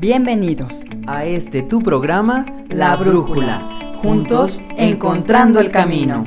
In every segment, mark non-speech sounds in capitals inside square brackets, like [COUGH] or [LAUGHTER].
Bienvenidos a este tu programa La Brújula, juntos encontrando el camino.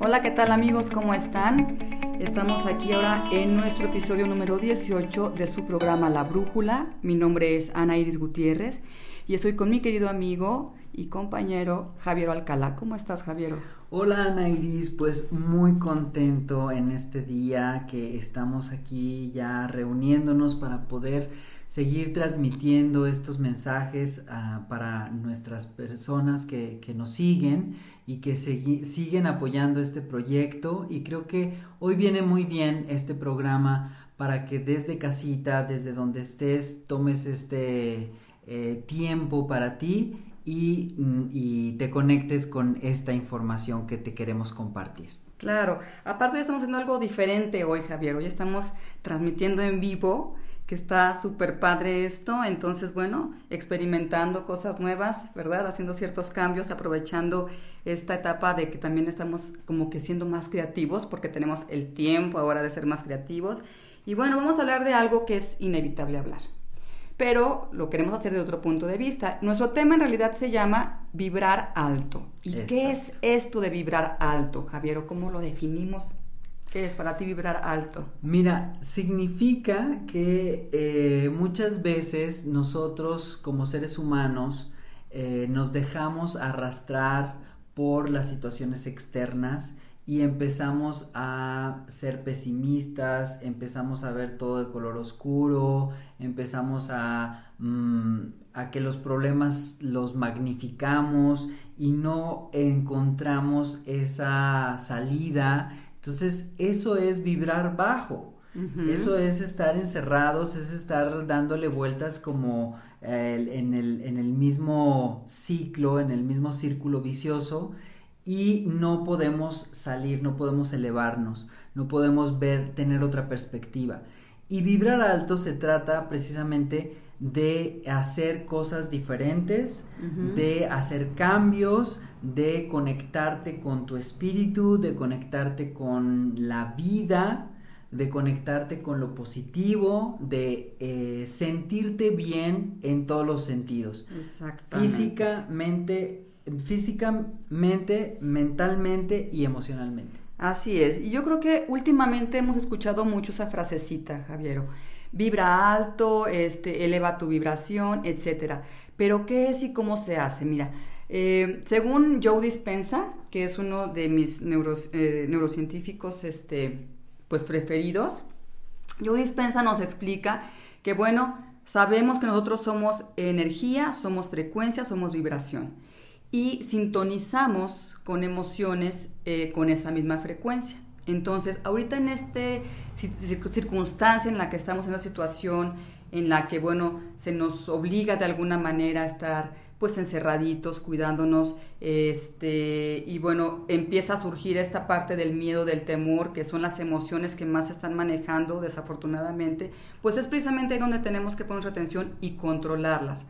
Hola, ¿qué tal amigos? ¿Cómo están? Estamos aquí ahora en nuestro episodio número 18 de su programa La Brújula. Mi nombre es Ana Iris Gutiérrez y estoy con mi querido amigo y compañero Javier Alcalá. ¿Cómo estás, Javier? Hola, Ana Iris. Pues muy contento en este día que estamos aquí ya reuniéndonos para poder seguir transmitiendo estos mensajes uh, para nuestras personas que, que, nos siguen y que siguen apoyando este proyecto. Y creo que hoy viene muy bien este programa para que desde casita, desde donde estés, tomes este eh, tiempo para ti y, mm, y, te conectes con esta información que te queremos compartir. Claro, aparte hoy estamos haciendo algo diferente hoy, Javier. Hoy estamos transmitiendo en vivo, que está súper padre esto. Entonces, bueno, experimentando cosas nuevas, ¿verdad? Haciendo ciertos cambios, aprovechando esta etapa de que también estamos como que siendo más creativos, porque tenemos el tiempo ahora de ser más creativos. Y bueno, vamos a hablar de algo que es inevitable hablar pero lo queremos hacer de otro punto de vista. Nuestro tema en realidad se llama vibrar alto. ¿Y qué es esto de vibrar alto, Javier? ¿Cómo lo definimos? ¿Qué es para ti vibrar alto? Mira, significa que eh, muchas veces nosotros como seres humanos eh, nos dejamos arrastrar por las situaciones externas y empezamos a ser pesimistas, empezamos a ver todo de color oscuro, empezamos a, mm, a que los problemas los magnificamos y no encontramos esa salida. Entonces eso es vibrar bajo. Eso es estar encerrados, es estar dándole vueltas como eh, en, el, en el mismo ciclo, en el mismo círculo vicioso y no podemos salir, no podemos elevarnos, no podemos ver, tener otra perspectiva. Y vibrar alto se trata precisamente de hacer cosas diferentes, de hacer cambios, de conectarte con tu espíritu, de conectarte con la vida, de conectarte con lo positivo, de eh, sentirte bien en todos los sentidos. Físicamente, físicamente, mentalmente y emocionalmente. Así es. Y yo creo que últimamente hemos escuchado mucho esa frasecita, Javiero. Vibra alto, este, eleva tu vibración, etcétera. Pero ¿qué es y cómo se hace? Mira, eh, según Joe Dispensa, que es uno de mis eh, neurocientíficos este, pues, preferidos, Joe Dispensa nos explica que, bueno, sabemos que nosotros somos energía, somos frecuencia, somos vibración y sintonizamos con emociones eh, con esa misma frecuencia. Entonces, ahorita en esta circunstancia en la que estamos en una situación en la que, bueno, se nos obliga de alguna manera a estar pues encerraditos, cuidándonos, este, y bueno, empieza a surgir esta parte del miedo, del temor, que son las emociones que más se están manejando, desafortunadamente, pues es precisamente ahí donde tenemos que poner atención y controlarlas.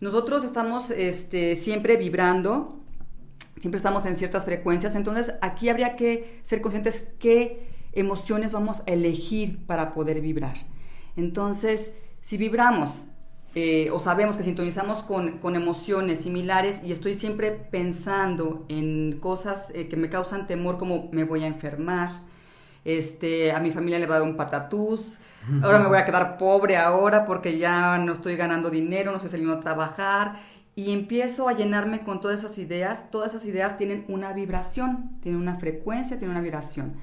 Nosotros estamos este, siempre vibrando, siempre estamos en ciertas frecuencias, entonces aquí habría que ser conscientes qué emociones vamos a elegir para poder vibrar. Entonces, si vibramos eh, o sabemos que sintonizamos con, emociones similares y estoy siempre pensando en cosas eh, que me causan temor como me voy a enfermar, este, a mi familia le va a dar un patatús, ahora me voy a quedar pobre ahora porque ya no estoy ganando dinero, no estoy saliendo a trabajar y empiezo a llenarme con todas esas ideas, todas esas ideas tienen una vibración, tienen una frecuencia, tienen una vibración.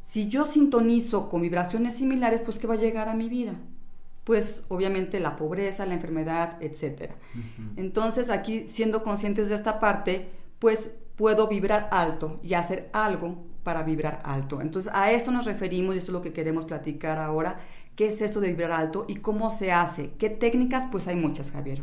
Si yo sintonizo con vibraciones similares, pues ¿qué va a llegar a mi vida? Pues obviamente la pobreza, la enfermedad, etc. Entonces aquí, siendo conscientes de esta parte, pues puedo vibrar alto y hacer algo para vibrar alto. Entonces, a esto nos referimos y esto es lo que queremos platicar ahora. ¿Qué es esto de vibrar alto y cómo se hace? ¿Qué técnicas? Pues hay muchas, Javier.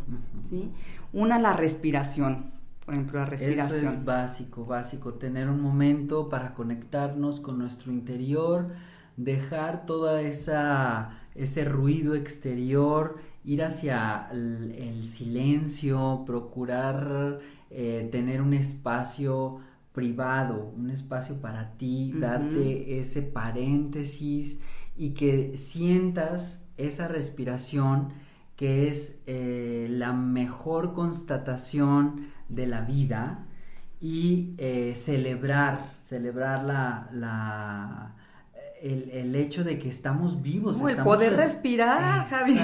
¿sí? Una, la respiración. Por ejemplo, la respiración. Eso es básico, básico. Tener un momento para conectarnos con nuestro interior, dejar toda esa ese ruido exterior, ir hacia el, silencio, procurar eh, tener un espacio privado, un espacio para ti, darte ese paréntesis y que sientas esa respiración que es eh, la mejor constatación de la vida y eh, celebrar, celebrar la, el, hecho de que estamos vivos. el poder respirar, Javi,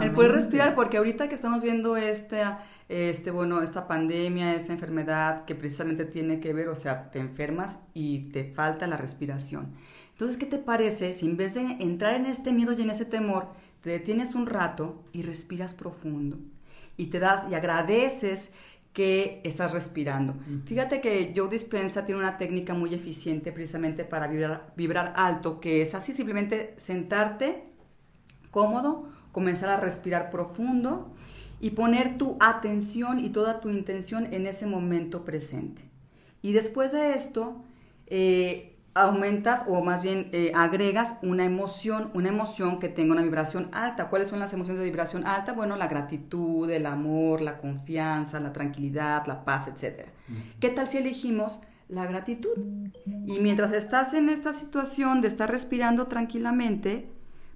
El poder respirar, porque ahorita que estamos viendo esta, este, bueno, esta pandemia, esta enfermedad que precisamente tiene que ver, o sea, te enfermas y te falta la respiración. Entonces, ¿qué te parece si en vez de entrar en este miedo y en ese temor, te detienes un rato y respiras profundo y te das y agradeces que estás respirando. Fíjate que Joe Dispensa tiene una técnica muy eficiente precisamente para vibrar, vibrar alto, que es así simplemente sentarte cómodo, comenzar a respirar profundo y poner tu atención y toda tu intención en ese momento presente. Y después de esto, eh, aumentas o más bien eh, agregas una emoción, una emoción que tenga una vibración alta. ¿Cuáles son las emociones de vibración alta? Bueno, la gratitud, el amor, la confianza, la tranquilidad, la paz, etc. ¿Qué tal si elegimos la gratitud? Y mientras estás en esta situación de estar respirando tranquilamente,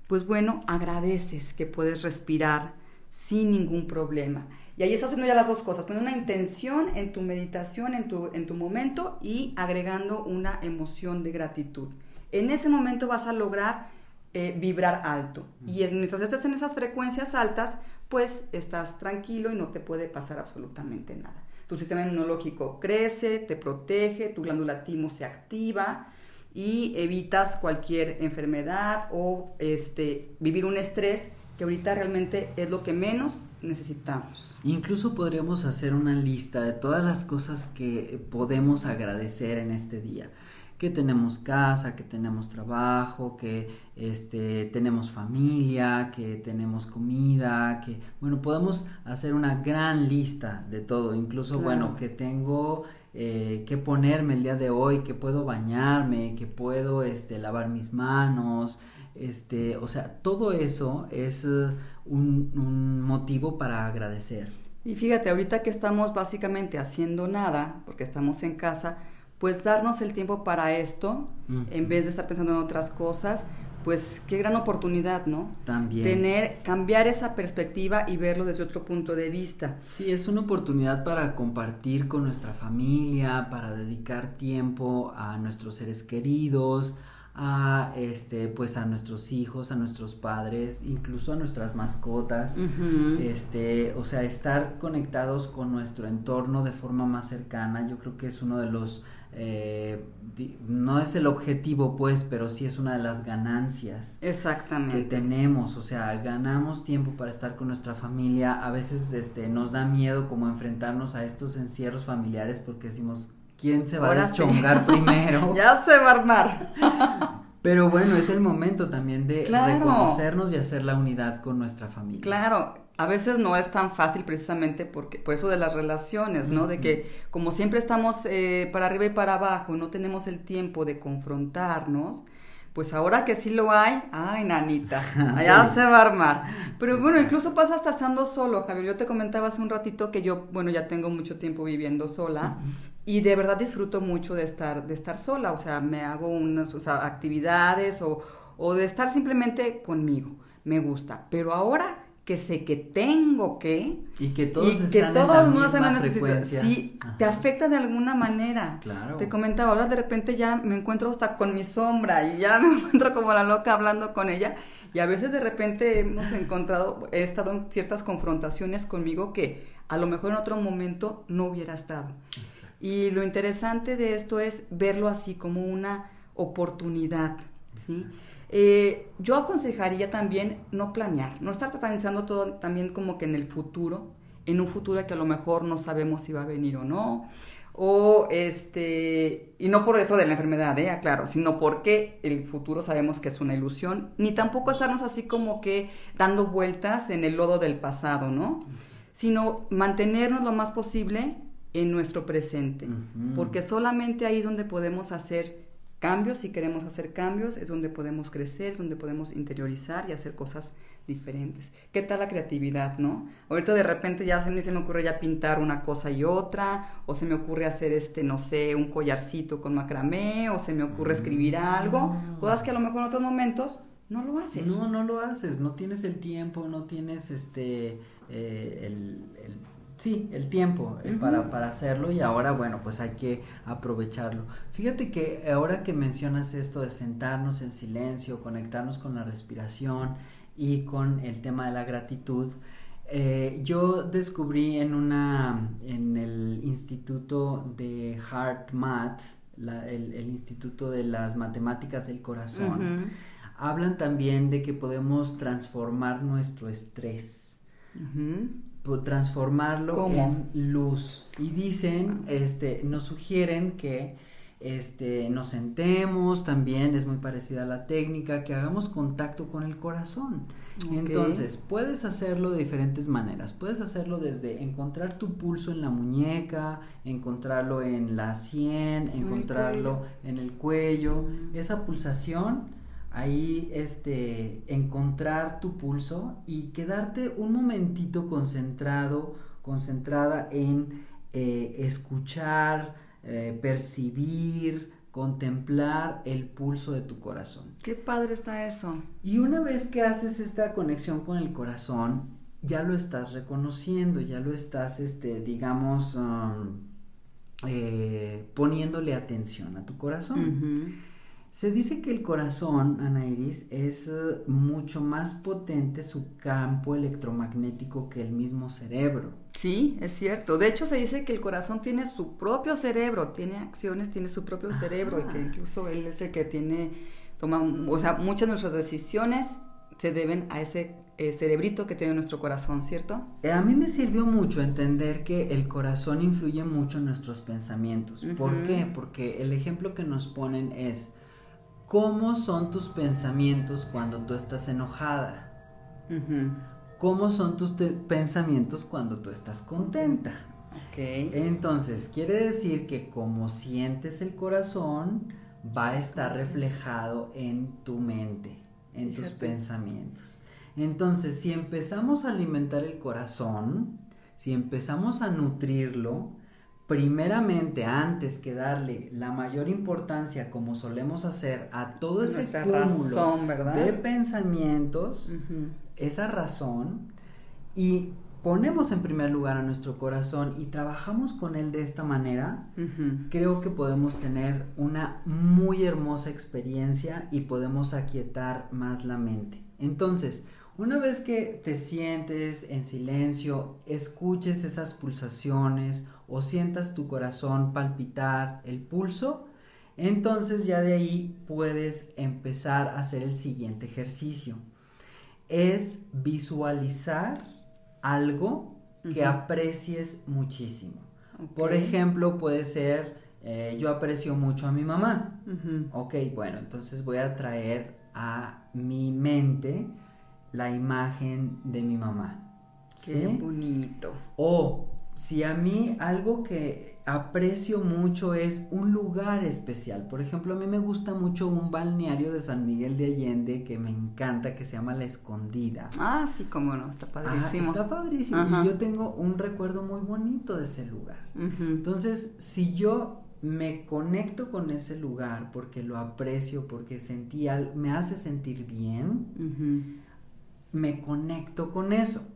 pues bueno, agradeces que puedes respirar sin ningún problema. Y ahí estás haciendo ya las dos cosas, poniendo una intención en tu meditación, en tu, en tu momento y agregando una emoción de gratitud. En ese momento vas a lograr eh, vibrar alto. Y mientras estés en esas frecuencias altas, pues estás tranquilo y no te puede pasar absolutamente nada. Tu sistema inmunológico crece, te protege, tu glándula timo se activa y evitas cualquier enfermedad o este, vivir un estrés que ahorita realmente es lo que menos necesitamos. Incluso podríamos hacer una lista de todas las cosas que podemos agradecer en este día. Que tenemos casa, que tenemos trabajo, que este, tenemos familia, que tenemos comida, que, bueno, podemos hacer una gran lista de todo. Incluso, bueno, que tengo eh, que ponerme el día de hoy, que puedo bañarme, que puedo este, lavar mis manos, este, o sea, todo eso es eh, un, motivo para agradecer. Y fíjate, ahorita que estamos básicamente haciendo nada, porque estamos en casa, pues darnos el tiempo para esto, en vez de estar pensando en otras cosas, pues qué gran oportunidad, ¿no? También. Tener, cambiar esa perspectiva y verlo desde otro punto de vista. Sí, es una oportunidad para compartir con nuestra familia, para dedicar tiempo a nuestros seres queridos, a este pues a nuestros hijos, a nuestros padres, incluso a nuestras mascotas, este, o sea, estar conectados con nuestro entorno de forma más cercana, yo creo que es uno de los eh, no es el objetivo pues, pero sí es una de las ganancias Exactamente. que tenemos, o sea, ganamos tiempo para estar con nuestra familia, a veces este nos da miedo como enfrentarnos a estos encierros familiares porque decimos quién se va a deschongar [LAUGHS] primero. ya se va a armar. [LAUGHS] Pero bueno, es el momento también de reconocernos y hacer la unidad con nuestra familia. Claro, a veces no es tan fácil precisamente porque, por eso de las relaciones, ¿no? De que como siempre estamos eh, para arriba y para abajo, no tenemos el tiempo de confrontarnos, pues ahora que sí lo hay, ay, nanita, [LAUGHS] allá se va a armar. Pero bueno, incluso pasa hasta estando solo, Javier. Yo te comentaba hace un ratito que yo, bueno, ya tengo mucho tiempo viviendo sola y de verdad disfruto mucho de estar, de estar sola, o sea, me hago unas actividades o, o de estar simplemente conmigo, me gusta. Pero ahora que sé que tengo que y que todos y que todos en la misma sí te afecta de alguna manera. Claro. Te comentaba ahora de repente ya me encuentro hasta con mi sombra y ya [LAUGHS] me encuentro como la loca hablando con ella. Y a veces de repente hemos encontrado he estado en ciertas confrontaciones conmigo que a lo mejor en otro momento no hubiera estado y lo interesante de esto es verlo así como una oportunidad, ¿sí? Eh, yo aconsejaría también no planear, no estar pensando todo también como que en el futuro, en un futuro que a lo mejor no sabemos si va a venir o no, o este, y no por eso de la enfermedad, ¿eh? claro, sino porque el futuro sabemos que es una ilusión, ni tampoco estarnos así como que dando vueltas en el lodo del pasado, ¿no? Sino mantenernos lo más posible en nuestro presente, porque solamente ahí es donde podemos hacer cambios, si queremos hacer cambios, es donde podemos crecer, es donde podemos interiorizar y hacer cosas diferentes. ¿Qué tal la creatividad, no? Ahorita de repente ya se me, se me ocurre ya pintar una cosa y otra, o se me ocurre hacer este, no sé, un collarcito con macramé, o se me ocurre escribir algo, cosas que a lo mejor en otros momentos no lo haces. No, no lo haces, no tienes el tiempo, no tienes este, eh, el, sí, el tiempo eh, para, para hacerlo y ahora, bueno, pues hay que aprovecharlo. Fíjate que ahora que mencionas esto de sentarnos en silencio, conectarnos con la respiración y con el tema de la gratitud, eh, yo descubrí en una, en el Instituto de Heart Math, el, Instituto de las Matemáticas del Corazón, hablan también de que podemos transformar nuestro estrés. Transformarlo en luz. Y dicen, este, nos sugieren que este, nos sentemos, también es muy parecida a la técnica, que hagamos contacto con el corazón. Entonces, puedes hacerlo de diferentes maneras. Puedes hacerlo desde encontrar tu pulso en la muñeca, encontrarlo en la sien, encontrarlo en el cuello. Esa pulsación, ahí este, encontrar tu pulso y quedarte un momentito concentrado, concentrada en eh, escuchar, eh, percibir, contemplar el pulso de tu corazón. Qué padre está eso. Y una vez que haces esta conexión con el corazón, ya lo estás reconociendo, ya lo estás, este, digamos, um, eh, poniéndole atención a tu corazón. Se dice que el corazón, Ana Iris, es uh, mucho más potente su campo electromagnético que el mismo cerebro. Sí, es cierto. De hecho, se dice que el corazón tiene su propio cerebro, tiene acciones, tiene su propio cerebro y que incluso él es el que tiene, toma, o sea, muchas de nuestras decisiones se deben a ese eh, cerebrito que tiene nuestro corazón, ¿cierto? Eh, a mí me sirvió mucho entender que el corazón influye mucho en nuestros pensamientos. ¿Por qué? Porque el ejemplo que nos ponen es, ¿cómo son tus pensamientos cuando tú estás enojada? cómo son tus pensamientos cuando tú estás contenta. Okay. Entonces, quiere decir que como sientes el corazón, va a estar reflejado en tu mente, en tus pensamientos. Entonces, si empezamos a alimentar el corazón, si empezamos a nutrirlo, primeramente, antes que darle la mayor importancia, como solemos hacer, a todo ese cúmulo de pensamientos, esa razón y ponemos en primer lugar a nuestro corazón y trabajamos con él de esta manera, creo que podemos tener una muy hermosa experiencia y podemos aquietar más la mente. Entonces, una vez que te sientes en silencio, escuches esas pulsaciones o sientas tu corazón palpitar el pulso, entonces ya de ahí puedes empezar a hacer el siguiente ejercicio es visualizar algo que aprecies muchísimo. Por ejemplo, puede ser, eh, yo aprecio mucho a mi mamá. Ok, bueno, entonces voy a traer a mi mente la imagen de mi mamá. Qué bonito. O si a mí algo que aprecio mucho es un lugar especial. Por ejemplo, a mí me gusta mucho un balneario de San Miguel de Allende que me encanta, que se llama La Escondida. Ah, sí, cómo no, está padrísimo. está padrísimo. Y yo tengo un recuerdo muy bonito de ese lugar. Entonces, si yo me conecto con ese lugar porque lo aprecio, porque sentí me hace sentir bien, me conecto con eso.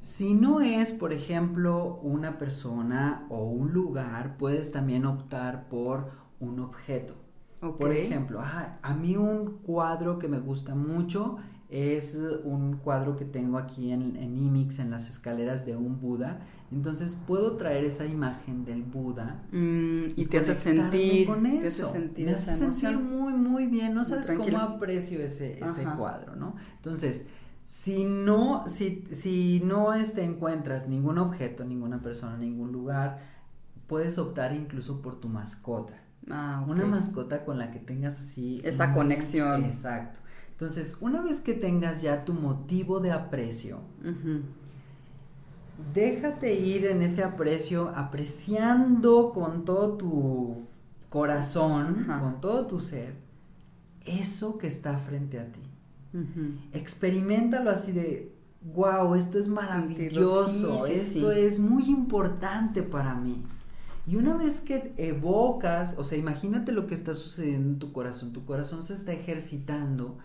Si no es, por ejemplo, una persona o un lugar, puedes también optar por un objeto. Por ejemplo, a mí un cuadro que me gusta mucho es un cuadro que tengo aquí en, en IMIX, en las escaleras de un Buda. Entonces puedo traer esa imagen del Buda mm, y, te hace sentir con eso. sentir me hace sentir muy, muy bien. No sabes cómo aprecio ese, ese cuadro, ¿no? Entonces, si no, si, si no este, encuentras ningún objeto, ninguna persona, ningún lugar, puedes optar incluso por tu mascota. Ah, Una mascota con la que tengas así... Esa conexión. Exacto. Entonces, una vez que tengas ya tu motivo de aprecio, déjate ir en ese aprecio, apreciando con todo tu corazón, con todo tu ser, eso que está frente a ti. Experimentalo así de, wow, esto es maravilloso, esto es muy importante para mí. Y una vez que evocas, o sea, imagínate lo que está sucediendo en tu corazón, tu corazón se está ejercitando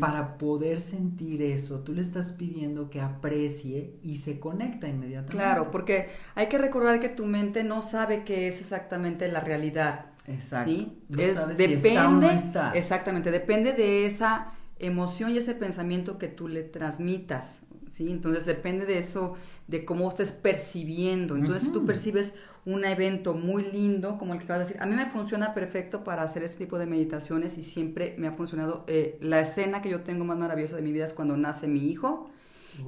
para poder sentir eso, tú le estás pidiendo que aprecie y se conecta inmediatamente. Claro, porque hay que recordar que tu mente no sabe qué es exactamente la realidad. Exacto. ¿sí? No es, si depende, está o no está. exactamente, depende de esa emoción y ese pensamiento que tú le transmitas, ¿sí? Entonces depende de eso, de cómo estés percibiendo. Entonces tú percibes un evento muy lindo, como el que vas a decir. A mí me funciona perfecto para hacer este tipo de meditaciones y siempre me ha funcionado. eh, la escena que yo tengo más maravillosa de mi vida es cuando nace mi hijo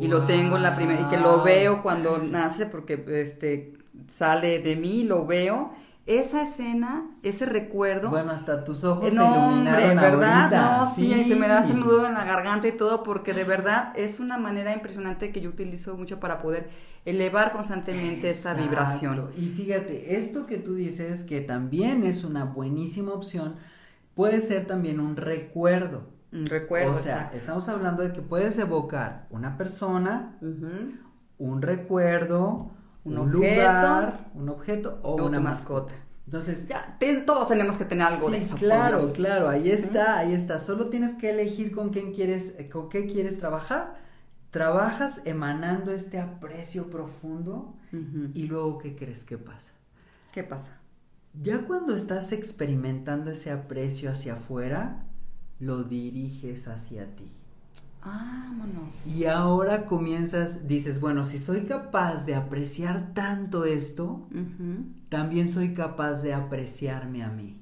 y lo tengo en la primera y que lo veo cuando nace porque este sale de mí, lo veo. Esa escena, ese recuerdo. Bueno, hasta tus ojos Eh, se no, iluminaron hombre, ¿verdad? ahorita. No, sí, y se me da ese nudo en la garganta y todo, porque de verdad es una manera impresionante que yo utilizo mucho para poder elevar constantemente esa vibración. Y fíjate, esto que tú dices, que también es una buenísima opción, puede ser también un recuerdo. Un recuerdo. o sea, exacto. estamos hablando de que puedes evocar una persona, un recuerdo, Un un, objeto, lugar, un objeto o, o una mascota. mascota. Entonces, Ya, ten- todos tenemos que tener algo de sí, eso. por claro, claro, ahí está, ahí está. Solo tienes que elegir con quién quieres, eh, con qué quieres trabajar. Trabajas emanando este aprecio profundo y luego ¿qué crees que pasa? ¿Qué pasa? Ya cuando estás experimentando ese aprecio hacia afuera, lo diriges hacia ti. Vámonos. Y ahora comienzas, dices, bueno, si soy capaz de apreciar tanto esto, también soy capaz de apreciarme a mí.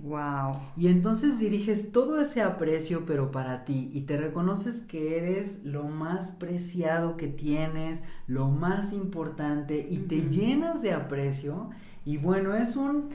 Wow. Y entonces diriges todo ese aprecio, pero para ti, y te reconoces que eres lo más preciado que tienes, lo más importante, y te llenas de aprecio, y bueno, es un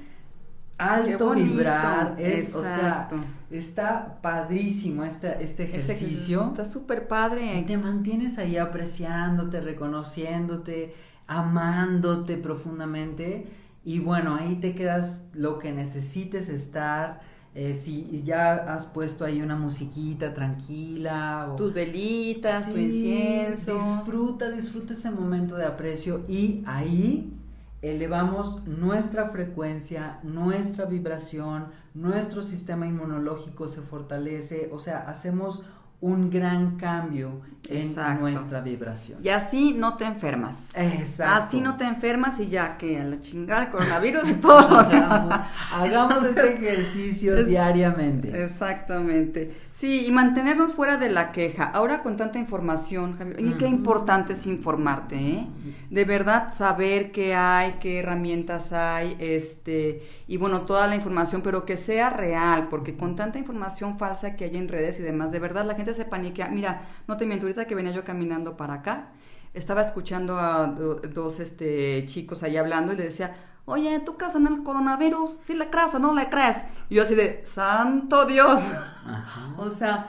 alto vibrar, es, o sea, está padrísimo este, este Ese ejercicio. Está súper padre. Y te mantienes ahí apreciándote, reconociéndote, amándote profundamente. Y bueno, ahí te quedas lo que necesites estar. eh, si ya has puesto ahí una musiquita tranquila. O... Tus velitas, tu incienso. Disfruta, disfruta ese momento de aprecio. Y ahí elevamos nuestra frecuencia, nuestra vibración, nuestro sistema inmunológico se fortalece. O sea, hacemos un gran cambio en Exacto. nuestra vibración. Y así no te enfermas. Exacto. Así no te enfermas y ya que a la chingada el coronavirus y todo [LAUGHS] hagamos, este ejercicio es- diariamente. Exactamente. Sí, y mantenernos fuera de la queja. Ahora con tanta información, Javier, y qué importante es informarte, ¿eh? De verdad saber qué hay, qué herramientas hay, este, y bueno, toda la información, pero que sea real, porque con tanta información falsa que hay en redes y demás, de verdad la gente se paniquea. Mira, no te miento, ahorita que venía yo caminando para acá, estaba escuchando a do- dos este, chicos ahí hablando y le decía, oye, ¿tú crees en el coronavirus? ¿Sí le crees o no le crees? Y yo así de, santo Dios. Ajá. [LAUGHS] o sea,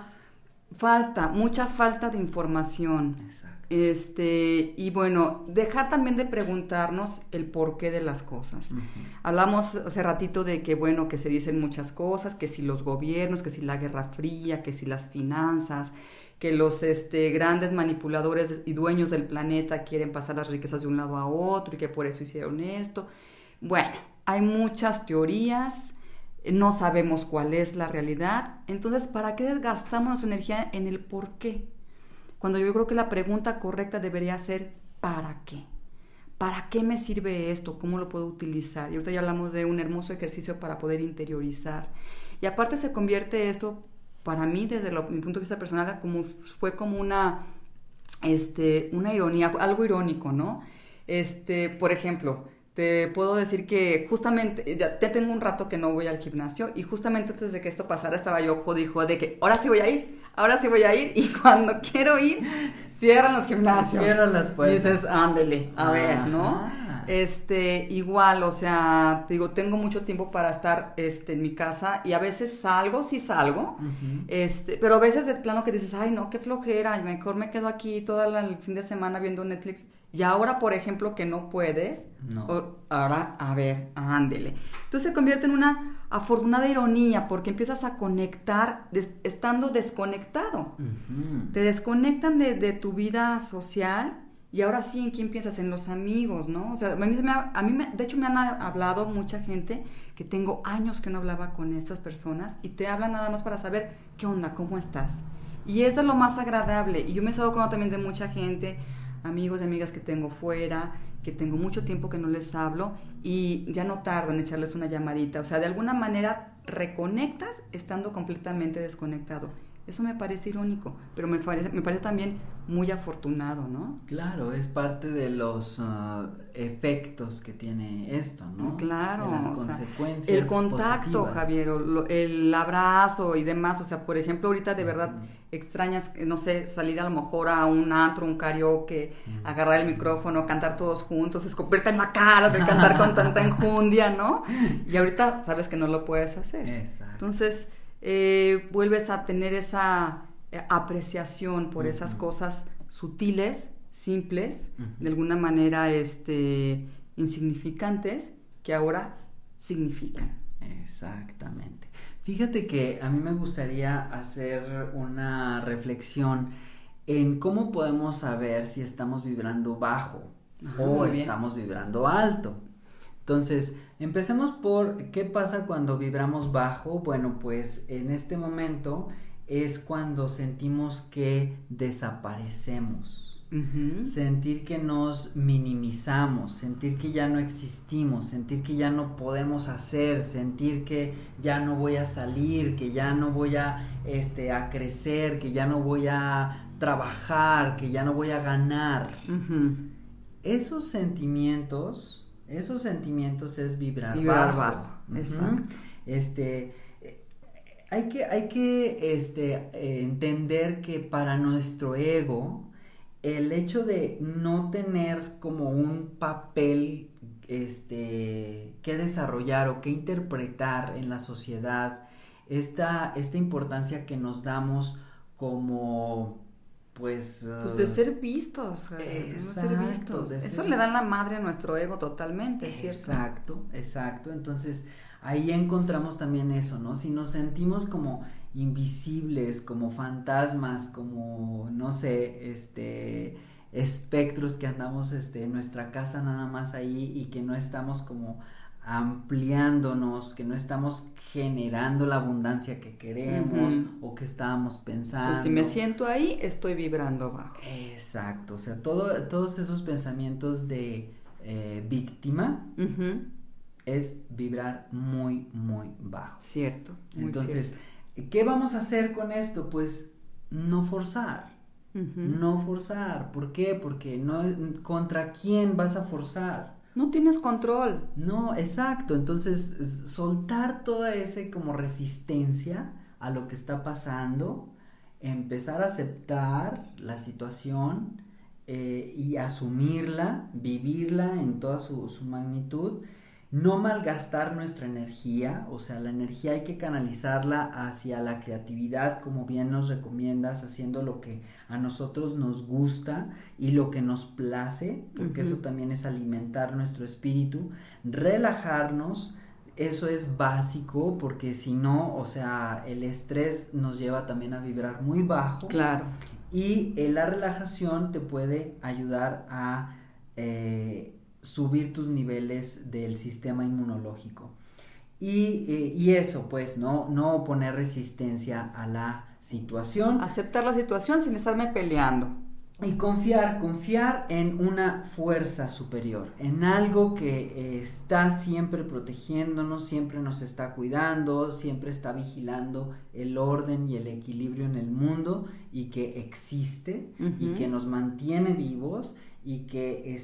falta, mucha falta de información. Exacto. Este, y bueno, dejar también de preguntarnos el porqué de las cosas. Hablamos hace ratito de que, bueno, que se dicen muchas cosas, que si los gobiernos, que si la Guerra Fría, que si las finanzas, que los este, grandes manipuladores y dueños del planeta quieren pasar las riquezas de un lado a otro y que por eso hicieron esto. Bueno, hay muchas teorías, no sabemos cuál es la realidad, entonces, ¿para qué desgastamos nuestra energía en el por qué? Cuando yo creo que la pregunta correcta debería ser ¿para qué? ¿Para qué me sirve esto? ¿Cómo lo puedo utilizar? Y ahorita ya hablamos de un hermoso ejercicio para poder interiorizar. Y aparte se convierte esto, para mí, desde mi punto de vista personal, como fue como una, este, una ironía, algo irónico, ¿no? Este, por ejemplo, te puedo decir que justamente, ya te tengo un rato que no voy al gimnasio y justamente antes de que esto pasara estaba yo jodido de que ahora sí voy a ir, ahora sí voy a ir y [LAUGHS] cuando quiero ir, cierran los gimnasios. Cierran las Y puertas. dices, ándele, a ver, ¿no? Este, igual, o sea, te digo, tengo mucho tiempo para estar este, en mi casa y a veces salgo, sí salgo, este, pero a veces de plano que dices, ay, no, qué flojera, mejor me quedo aquí todo el fin de semana viendo Netflix. Y ahora, por ejemplo, que no puedes, No. o- ahora, a ver, ándele. Entonces se convierte en una afortunada ironía porque empiezas a conectar des- estando desconectado. Te desconectan de, de tu vida social Y ahora sí, ¿en quién piensas? En los amigos, ¿no? O sea, a mí, me, a mí me, de hecho me han hablado mucha gente que tengo años que no hablaba con estas personas y te hablan nada más para saber qué onda, cómo estás. Y es de lo más agradable. Y yo me he estado con también de mucha gente, amigos y amigas que tengo fuera, que tengo mucho tiempo que no les hablo y ya no tardo en echarles una llamadita. O sea, de alguna manera reconectas estando completamente desconectado. Eso me parece irónico, pero me parece, me parece también muy afortunado, ¿no? Claro, es parte de los uh, efectos que tiene esto, ¿no? Claro. las consecuencias. el contacto, Javier, el abrazo y demás. O sea, por ejemplo, ahorita de verdad extrañas, no sé, salir a lo mejor a un antro, un karaoke, agarrar el micrófono, cantar todos juntos, escupirte en la cara de cantar con tanta [LAUGHS] enjundia, ¿no? Y ahorita sabes que no lo puedes hacer. Exacto. Entonces, eh, vuelves a tener esa eh, apreciación por esas cosas sutiles, simples, de alguna manera este, insignificantes, que ahora significan. Exactamente. Fíjate que a mí me gustaría hacer una reflexión en cómo podemos saber si estamos vibrando bajo o estamos vibrando alto. Entonces, empecemos por qué pasa cuando vibramos bajo. Bueno, pues en este momento es cuando sentimos que desaparecemos. Sentir que nos minimizamos, sentir que ya no existimos, sentir que ya no podemos hacer, sentir que ya no voy a salir, que ya no voy a, este, a crecer, que ya no voy a trabajar, que ya no voy a ganar. Esos sentimientos esos sentimientos es vibrar, bajo. Exacto. Este, hay que, hay que este, entender que para nuestro ego, el hecho de no tener como un papel este, que desarrollar o que interpretar en la sociedad, esta, esta importancia que nos damos como pues... pues de ser vistos, de ser vistos. Eso le da la madre a nuestro ego totalmente, ¿cierto? Exacto, exacto. Entonces ahí encontramos también eso, ¿no? Si nos sentimos como invisibles, como fantasmas, como, no sé, este espectros que andamos este, en nuestra casa nada más ahí y que no estamos como ampliándonos, que no estamos generando la abundancia que queremos o que estábamos pensando. Pues si me siento ahí, estoy vibrando bajo. Exacto, o sea, todo, todos esos pensamientos de eh, víctima es vibrar muy, muy bajo. Cierto. Entonces, ¿qué vamos a hacer con esto? Pues no forzar. No forzar. ¿Por qué? Porque no contra quién vas a forzar no tienes control. No, exacto. Entonces, soltar toda esa como resistencia a lo que está pasando, empezar a aceptar la situación eh, y asumirla, vivirla en toda su, su magnitud no malgastar nuestra energía, o sea, la energía hay que canalizarla hacia la creatividad, como bien nos recomiendas, haciendo lo que a nosotros nos gusta y lo que nos place, porque eso también es alimentar nuestro espíritu, relajarnos, eso es básico, porque si no, o sea, el estrés nos lleva también a vibrar muy bajo. Claro. Y eh, la relajación te puede ayudar a... Eh, subir tus niveles del sistema inmunológico. Y, eh, y, eso, pues, ¿no? No poner resistencia a la situación. Aceptar la situación sin estarme peleando. Y confiar, confiar en una fuerza superior, en algo que eh, está siempre protegiéndonos, siempre nos está cuidando, siempre está vigilando el orden y el equilibrio en el mundo y que existe y que nos mantiene vivos y que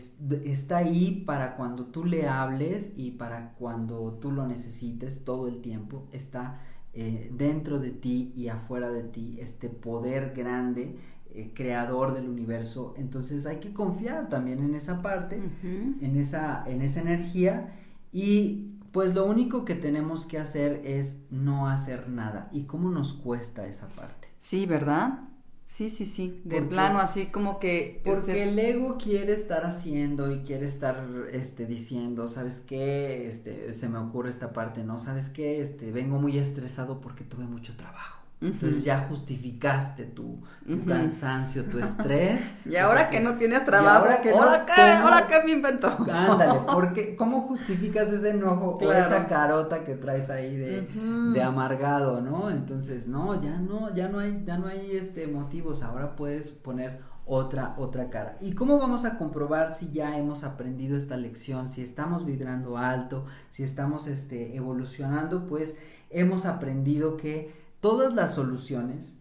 está ahí para cuando tú le hables y para cuando tú lo necesites todo el tiempo, está eh, dentro de ti y afuera de ti este poder grande, eh, creador del universo. Entonces hay que confiar también en esa parte, en, esa, en esa energía y pues lo único que tenemos que hacer es no hacer nada. ¿Y cómo nos cuesta esa parte? Sí, ¿verdad? Sí, sí, sí, de plano así como que... Porque el ego quiere estar haciendo y quiere estar este, diciendo, ¿sabes qué? Este, se me ocurre esta parte, ¿no? ¿Sabes qué? Este, vengo muy estresado porque tuve mucho trabajo. Entonces ya justificaste tu, cansancio, tu estrés. [LAUGHS] y ahora que no tienes trabajo, ahora, que ¿ahora, qué, ¿ahora qué me inventó? Ándale, [LAUGHS] porque ¿cómo justificas ese enojo o esa carota que traes ahí de, de, amargado, ¿no? Entonces, no, ya no, ya no hay, ya no hay este motivos, ahora puedes poner otra, otra cara. ¿Y cómo vamos a comprobar si ya hemos aprendido esta lección, si estamos vibrando alto, si estamos este, evolucionando? Pues hemos aprendido que todas las soluciones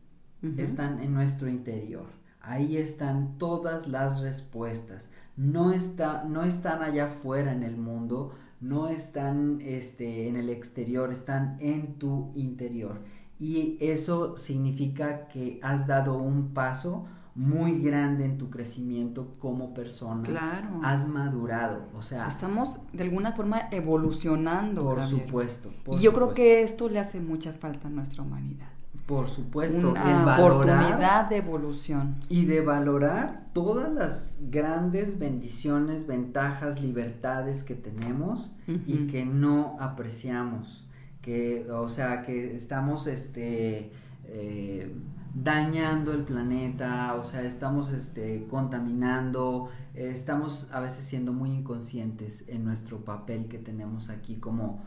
están en nuestro interior. Ahí están todas las respuestas. No, está, no están allá afuera en el mundo, no están este, en el exterior, están en tu interior. Y eso significa que has dado un paso muy grande en tu crecimiento como persona. Claro. Has madurado, o sea. Estamos de alguna forma evolucionando. Por supuesto. y yo creo que esto le hace mucha falta a nuestra humanidad. Por supuesto. Una oportunidad de evolución. Y de valorar todas las grandes bendiciones, ventajas, libertades que tenemos y que no apreciamos. Que, o sea, que estamos, este. Eh, dañando el planeta, o sea, estamos este, contaminando, estamos a veces siendo muy inconscientes en nuestro papel que tenemos aquí como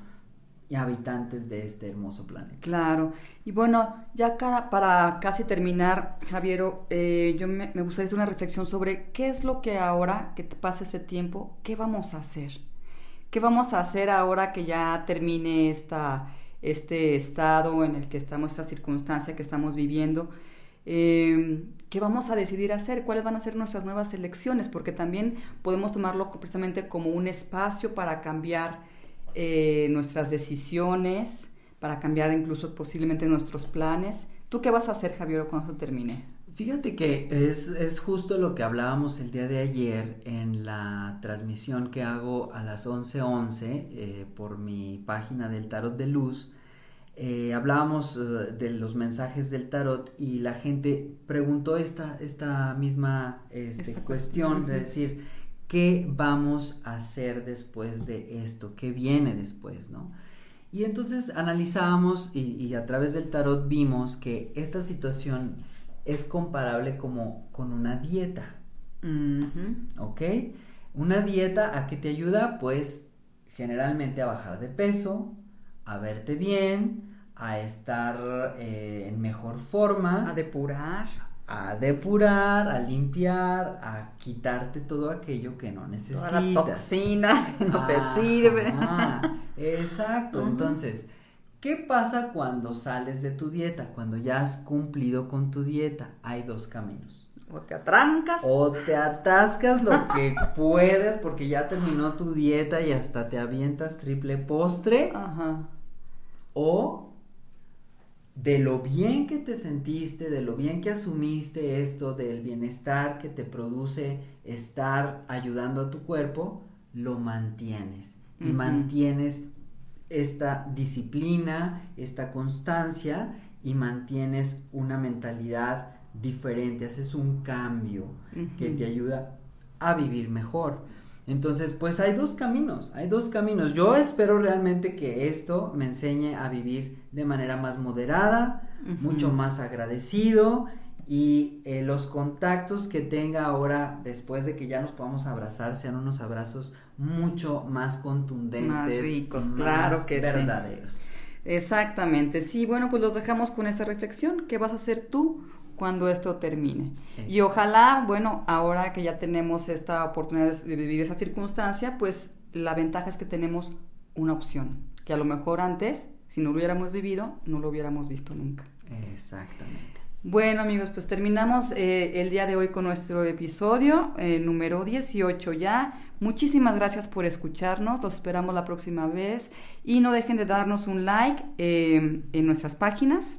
habitantes de este hermoso planeta. Claro, y bueno, ya para casi terminar, Javiero, eh, yo me, me, gustaría hacer una reflexión sobre qué es lo que ahora que pasa ese tiempo, qué vamos a hacer, qué vamos a hacer ahora que ya termine esta este estado en el que estamos, esta circunstancia que estamos viviendo, eh, ¿qué vamos a decidir hacer? ¿Cuáles van a ser nuestras nuevas elecciones? Porque también podemos tomarlo precisamente como un espacio para cambiar eh, nuestras decisiones, para cambiar incluso posiblemente nuestros planes. ¿Tú qué vas a hacer, Javier, cuando termine? Fíjate que es, es, justo lo que hablábamos el día de ayer en la transmisión que hago a las 11:11 11, eh, por mi página del Tarot de Luz. Eh, hablábamos eh, de los mensajes del tarot y la gente preguntó esta, esta misma este, cuestión de decir, ¿qué vamos a hacer después de esto? ¿Qué viene después? ¿no? Y entonces analizábamos y a través del tarot vimos que esta situación es comparable como con una dieta. ¿Ok? Una dieta a qué te ayuda? Pues generalmente a bajar de peso, a verte bien, a estar eh, en mejor forma. A depurar. A depurar, a limpiar, a quitarte todo aquello que no necesitas. Toda la toxina que no te sirve. [LAUGHS] exacto. Entonces, ¿Qué pasa cuando sales de tu dieta? Cuando ya has cumplido con tu dieta. Hay dos caminos. O te atrancas. O te atascas lo que [LAUGHS] puedes porque ya terminó tu dieta y hasta te avientas triple postre. Ajá. O de lo bien que te sentiste, de lo bien que asumiste esto, del bienestar que te produce estar ayudando a tu cuerpo, lo mantienes. Y mantienes esta disciplina, esta constancia y mantienes una mentalidad diferente, haces un cambio que te ayuda a vivir mejor. Entonces, pues hay dos caminos, hay dos caminos. Yo espero realmente que esto me enseñe a vivir de manera más moderada, mucho más agradecido y eh, los contactos que tenga ahora después de que ya nos podamos abrazar sean unos abrazos mucho más contundentes, más ricos, claro que verdaderos. Exactamente, sí, bueno, pues los dejamos con esta reflexión, ¿qué vas a hacer tú cuando esto termine? Y ojalá, bueno, ahora que ya tenemos esta oportunidad de vivir esa circunstancia, pues la ventaja es que tenemos una opción, que a lo mejor antes, si no lo hubiéramos vivido, no lo hubiéramos visto nunca. Exactamente. Bueno amigos, pues terminamos eh, el día de hoy con nuestro episodio eh, número 18 ya. Muchísimas gracias por escucharnos, los esperamos la próxima vez y no dejen de darnos un like eh, en nuestras páginas.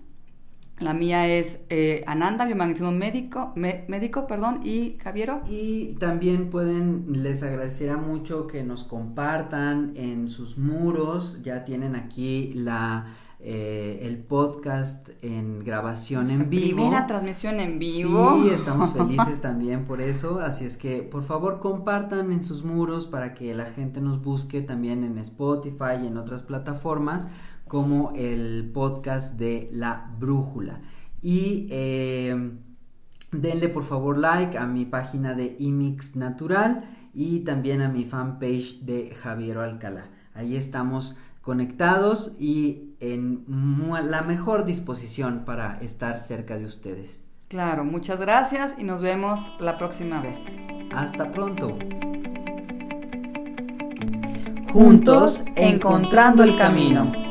La mía es Ananda, Biomagnetismo Médico, médico perdón, y Javiero. Y también pueden, les agradecería mucho que nos compartan en sus muros, ya tienen aquí la eh, el podcast en grabación en vivo. Primera transmisión en vivo. Sí, estamos felices [LAUGHS] también por eso. Así es que por favor compartan en sus muros para que la gente nos busque también en Spotify y en otras plataformas como el podcast de La Brújula. Y eh, denle por favor like a mi página de Imix Natural y también a mi fanpage de Javier Alcalá. Ahí estamos conectados y en la mejor disposición para estar cerca de ustedes. Claro, muchas gracias y nos vemos la próxima vez. Hasta pronto. Juntos, encontrando el camino.